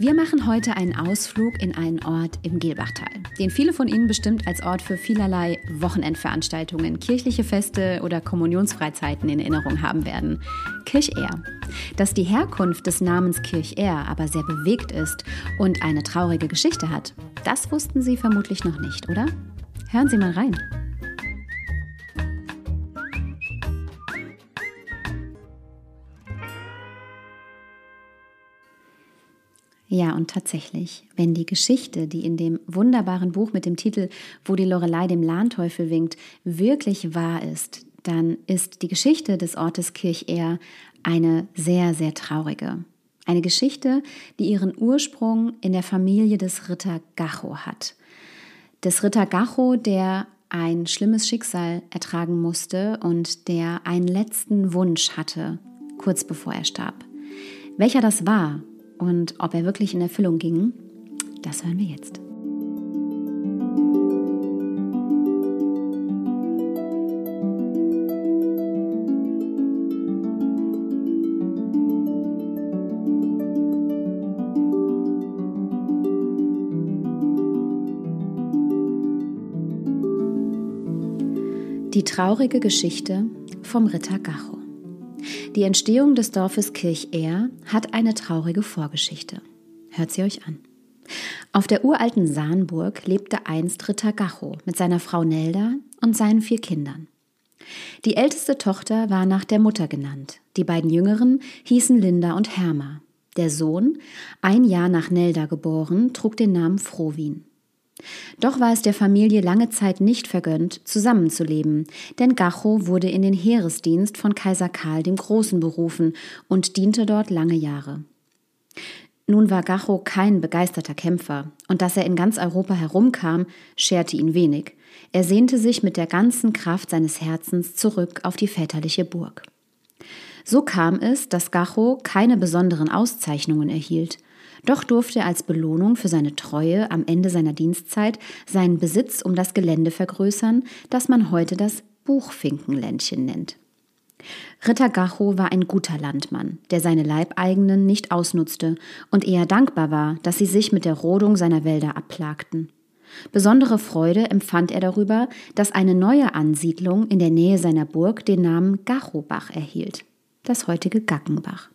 Wir machen heute einen Ausflug in einen Ort im Gelbachtal, den viele von Ihnen bestimmt als Ort für vielerlei Wochenendveranstaltungen, kirchliche Feste oder Kommunionsfreizeiten in Erinnerung haben werden. Kirchehr. Dass die Herkunft des Namens Kirchehr aber sehr bewegt ist und eine traurige Geschichte hat, das wussten Sie vermutlich noch nicht, oder? Hören Sie mal rein. Ja, und tatsächlich, wenn die Geschichte, die in dem wunderbaren Buch mit dem Titel Wo die Lorelei dem Lahnteufel winkt, wirklich wahr ist, dann ist die Geschichte des Ortes Kirchehr eine sehr, sehr traurige. Eine Geschichte, die ihren Ursprung in der Familie des Ritter Gacho hat. Des Ritter Gacho, der ein schlimmes Schicksal ertragen musste und der einen letzten Wunsch hatte, kurz bevor er starb. Welcher das war und ob er wirklich in Erfüllung ging, das hören wir jetzt. Die traurige Geschichte vom Ritter Gacho. Die Entstehung des Dorfes Kirchehr hat eine traurige Vorgeschichte. Hört sie euch an. Auf der uralten Sahnburg lebte einst Ritter Gacho mit seiner Frau Nelda und seinen vier Kindern. Die älteste Tochter war nach der Mutter genannt. Die beiden jüngeren hießen Linda und Herma. Der Sohn, ein Jahr nach Nelda geboren, trug den Namen Frohwin. Doch war es der Familie lange Zeit nicht vergönnt, zusammenzuleben, denn Gacho wurde in den Heeresdienst von Kaiser Karl dem Großen berufen und diente dort lange Jahre. Nun war Gacho kein begeisterter Kämpfer, und dass er in ganz Europa herumkam, scherte ihn wenig. Er sehnte sich mit der ganzen Kraft seines Herzens zurück auf die väterliche Burg. So kam es, dass Gacho keine besonderen Auszeichnungen erhielt, doch durfte er als Belohnung für seine Treue am Ende seiner Dienstzeit seinen Besitz um das Gelände vergrößern, das man heute das Buchfinkenländchen nennt. Ritter Gacho war ein guter Landmann, der seine Leibeigenen nicht ausnutzte und eher dankbar war, dass sie sich mit der Rodung seiner Wälder abplagten. Besondere Freude empfand er darüber, dass eine neue Ansiedlung in der Nähe seiner Burg den Namen Gachobach erhielt, das heutige Gackenbach.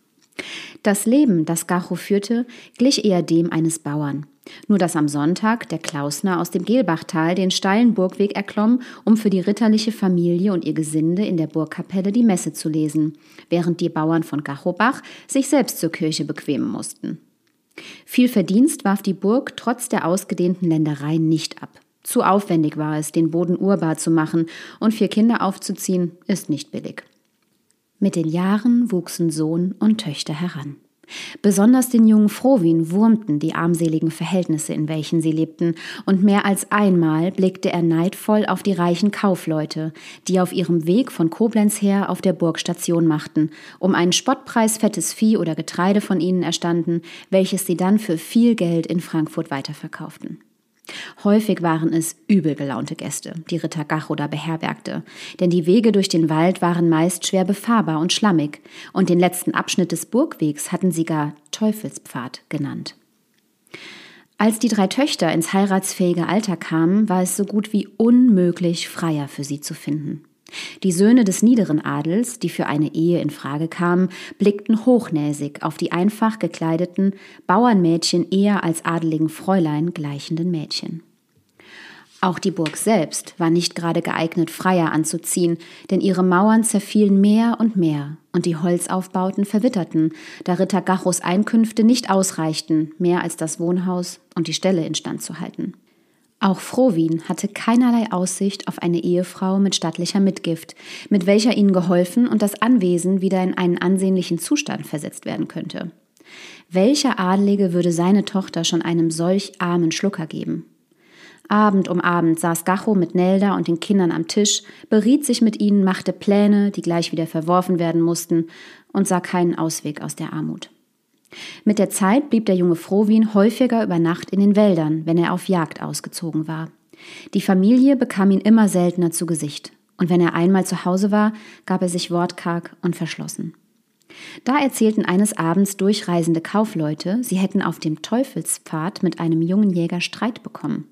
Das Leben, das Gacho führte, glich eher dem eines Bauern. Nur dass am Sonntag der Klausner aus dem Gelbachtal den steilen Burgweg erklomm, um für die ritterliche Familie und ihr Gesinde in der Burgkapelle die Messe zu lesen, während die Bauern von Gachobach sich selbst zur Kirche bequemen mussten. Viel Verdienst warf die Burg trotz der ausgedehnten Länderei nicht ab. Zu aufwendig war es, den Boden urbar zu machen, und vier Kinder aufzuziehen, ist nicht billig. Mit den Jahren wuchsen Sohn und Töchter heran. Besonders den jungen Frohwin wurmten die armseligen Verhältnisse, in welchen sie lebten, und mehr als einmal blickte er neidvoll auf die reichen Kaufleute, die auf ihrem Weg von Koblenz her auf der Burg Station machten, um einen Spottpreis fettes Vieh oder Getreide von ihnen erstanden, welches sie dann für viel Geld in Frankfurt weiterverkauften. Häufig waren es übel gelaunte Gäste, die Ritter Gachoda beherbergte, denn die Wege durch den Wald waren meist schwer befahrbar und schlammig, und den letzten Abschnitt des Burgwegs hatten sie gar Teufelspfad genannt. Als die drei Töchter ins heiratsfähige Alter kamen, war es so gut wie unmöglich, Freier für sie zu finden. Die Söhne des niederen Adels, die für eine Ehe in Frage kamen, blickten hochnäsig auf die einfach gekleideten Bauernmädchen eher als adeligen Fräulein gleichenden Mädchen. Auch die Burg selbst war nicht gerade geeignet, Freier anzuziehen, denn ihre Mauern zerfielen mehr und mehr und die Holzaufbauten verwitterten, da Ritter Gachos Einkünfte nicht ausreichten, mehr als das Wohnhaus und die Ställe instand zu halten. Auch Frohwin hatte keinerlei Aussicht auf eine Ehefrau mit stattlicher Mitgift, mit welcher ihnen geholfen und das Anwesen wieder in einen ansehnlichen Zustand versetzt werden könnte. Welcher Adlige würde seine Tochter schon einem solch armen Schlucker geben? Abend um Abend saß Gacho mit Nelda und den Kindern am Tisch, beriet sich mit ihnen, machte Pläne, die gleich wieder verworfen werden mussten, und sah keinen Ausweg aus der Armut. Mit der Zeit blieb der junge Frohwin häufiger über Nacht in den Wäldern, wenn er auf Jagd ausgezogen war. Die Familie bekam ihn immer seltener zu Gesicht, und wenn er einmal zu Hause war, gab er sich wortkarg und verschlossen. Da erzählten eines Abends durchreisende Kaufleute, sie hätten auf dem Teufelspfad mit einem jungen Jäger Streit bekommen.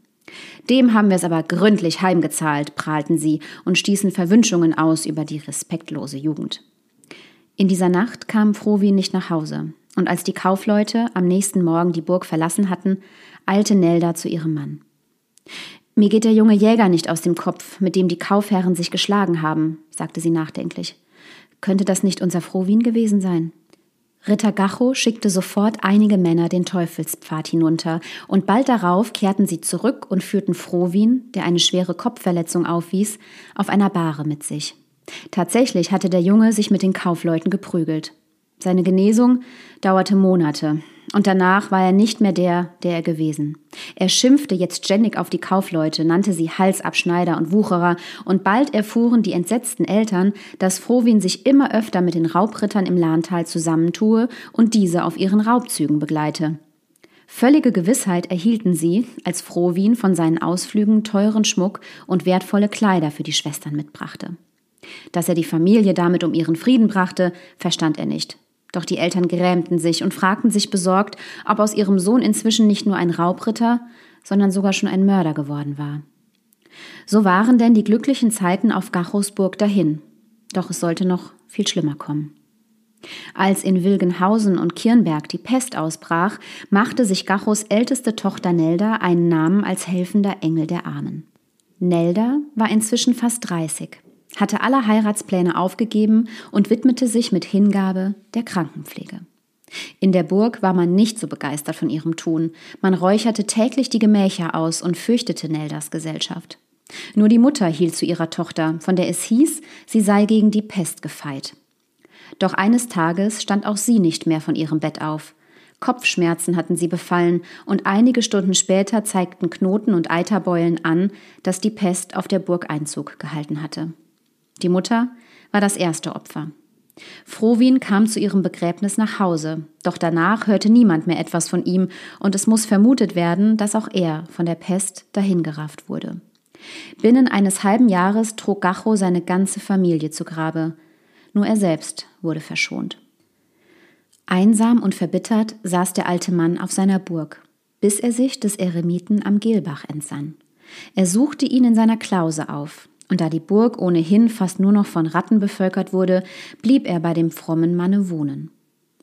Dem haben wir es aber gründlich heimgezahlt, prahlten sie und stießen Verwünschungen aus über die respektlose Jugend. In dieser Nacht kam Frohwin nicht nach Hause, und als die Kaufleute am nächsten Morgen die Burg verlassen hatten, eilte Nelda zu ihrem Mann. Mir geht der junge Jäger nicht aus dem Kopf, mit dem die Kaufherren sich geschlagen haben, sagte sie nachdenklich. Könnte das nicht unser Frohwin gewesen sein? Ritter Gacho schickte sofort einige Männer den Teufelspfad hinunter, und bald darauf kehrten sie zurück und führten Frohwin, der eine schwere Kopfverletzung aufwies, auf einer Bahre mit sich. Tatsächlich hatte der Junge sich mit den Kaufleuten geprügelt. Seine Genesung dauerte Monate, und danach war er nicht mehr der, der er gewesen. Er schimpfte jetzt ständig auf die Kaufleute, nannte sie Halsabschneider und Wucherer, und bald erfuhren die entsetzten Eltern, dass Frohwin sich immer öfter mit den Raubrittern im Lahntal zusammentue und diese auf ihren Raubzügen begleite. Völlige Gewissheit erhielten sie, als Frohwin von seinen Ausflügen teuren Schmuck und wertvolle Kleider für die Schwestern mitbrachte. Dass er die Familie damit um ihren Frieden brachte, verstand er nicht. Doch die Eltern grämten sich und fragten sich besorgt, ob aus ihrem Sohn inzwischen nicht nur ein Raubritter, sondern sogar schon ein Mörder geworden war. So waren denn die glücklichen Zeiten auf Gachosburg dahin. Doch es sollte noch viel schlimmer kommen. Als in Wilgenhausen und Kirnberg die Pest ausbrach, machte sich Gachos älteste Tochter Nelda einen Namen als helfender Engel der Armen. Nelda war inzwischen fast 30 hatte alle Heiratspläne aufgegeben und widmete sich mit Hingabe der Krankenpflege. In der Burg war man nicht so begeistert von ihrem Tun. Man räucherte täglich die Gemächer aus und fürchtete Neldas Gesellschaft. Nur die Mutter hielt zu ihrer Tochter, von der es hieß, sie sei gegen die Pest gefeit. Doch eines Tages stand auch sie nicht mehr von ihrem Bett auf. Kopfschmerzen hatten sie befallen, und einige Stunden später zeigten Knoten und Eiterbeulen an, dass die Pest auf der Burg Einzug gehalten hatte. Die Mutter war das erste Opfer. Frohwin kam zu ihrem Begräbnis nach Hause, doch danach hörte niemand mehr etwas von ihm, und es muss vermutet werden, dass auch er von der Pest dahingerafft wurde. Binnen eines halben Jahres trug Gacho seine ganze Familie zu Grabe. Nur er selbst wurde verschont. Einsam und verbittert saß der alte Mann auf seiner Burg, bis er sich des Eremiten am Gelbach entsann. Er suchte ihn in seiner Klause auf, und da die Burg ohnehin fast nur noch von Ratten bevölkert wurde, blieb er bei dem frommen Manne wohnen.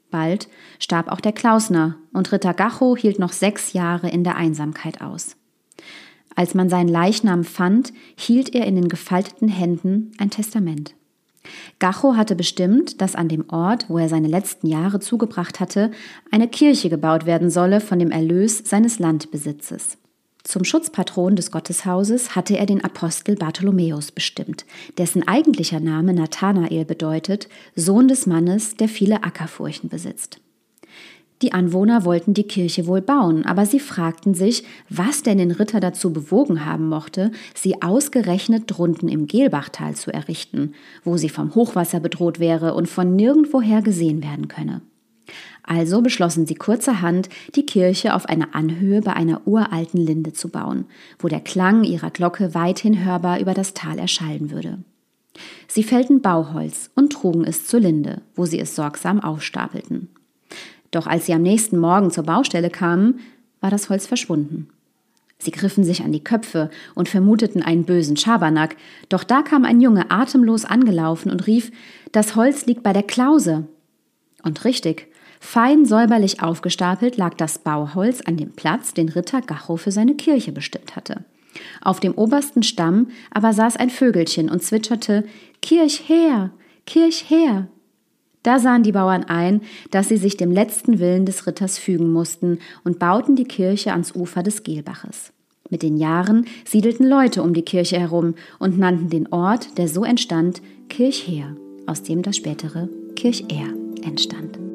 Bald starb auch der Klausner, und Ritter Gacho hielt noch sechs Jahre in der Einsamkeit aus. Als man seinen Leichnam fand, hielt er in den gefalteten Händen ein Testament. Gacho hatte bestimmt, dass an dem Ort, wo er seine letzten Jahre zugebracht hatte, eine Kirche gebaut werden solle von dem Erlös seines Landbesitzes. Zum Schutzpatron des Gotteshauses hatte er den Apostel Bartholomäus bestimmt, dessen eigentlicher Name Nathanael bedeutet, Sohn des Mannes, der viele Ackerfurchen besitzt. Die Anwohner wollten die Kirche wohl bauen, aber sie fragten sich, was denn den Ritter dazu bewogen haben mochte, sie ausgerechnet drunten im Gelbachtal zu errichten, wo sie vom Hochwasser bedroht wäre und von nirgendwoher gesehen werden könne. Also beschlossen sie kurzerhand, die Kirche auf einer Anhöhe bei einer uralten Linde zu bauen, wo der Klang ihrer Glocke weithin hörbar über das Tal erschallen würde. Sie fällten Bauholz und trugen es zur Linde, wo sie es sorgsam aufstapelten. Doch als sie am nächsten Morgen zur Baustelle kamen, war das Holz verschwunden. Sie griffen sich an die Köpfe und vermuteten einen bösen Schabernack, doch da kam ein Junge atemlos angelaufen und rief, das Holz liegt bei der Klause. Und richtig, Fein säuberlich aufgestapelt lag das Bauholz an dem Platz, den Ritter Gacho für seine Kirche bestimmt hatte. Auf dem obersten Stamm aber saß ein Vögelchen und zwitscherte Kirch her, Kirch her. Da sahen die Bauern ein, dass sie sich dem letzten Willen des Ritters fügen mussten und bauten die Kirche ans Ufer des Gelbaches. Mit den Jahren siedelten Leute um die Kirche herum und nannten den Ort, der so entstand, Kirchher, aus dem das spätere Kircher entstand.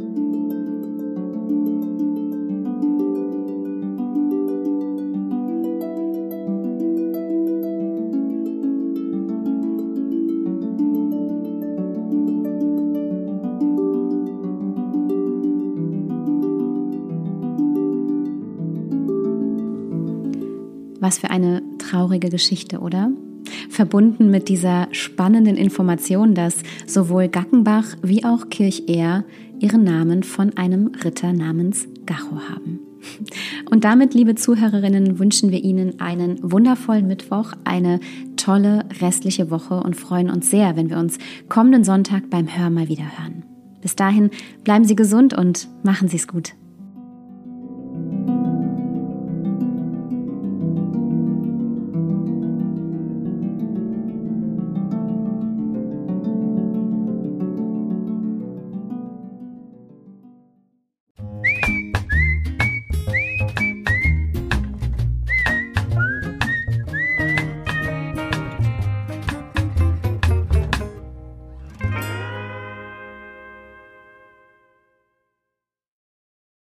Was für eine traurige Geschichte, oder? Verbunden mit dieser spannenden Information, dass sowohl Gackenbach wie auch Kirchehr ihren Namen von einem Ritter namens Gacho haben. Und damit, liebe Zuhörerinnen, wünschen wir Ihnen einen wundervollen Mittwoch, eine tolle restliche Woche und freuen uns sehr, wenn wir uns kommenden Sonntag beim Hör mal wieder hören. Bis dahin bleiben Sie gesund und machen Sie es gut.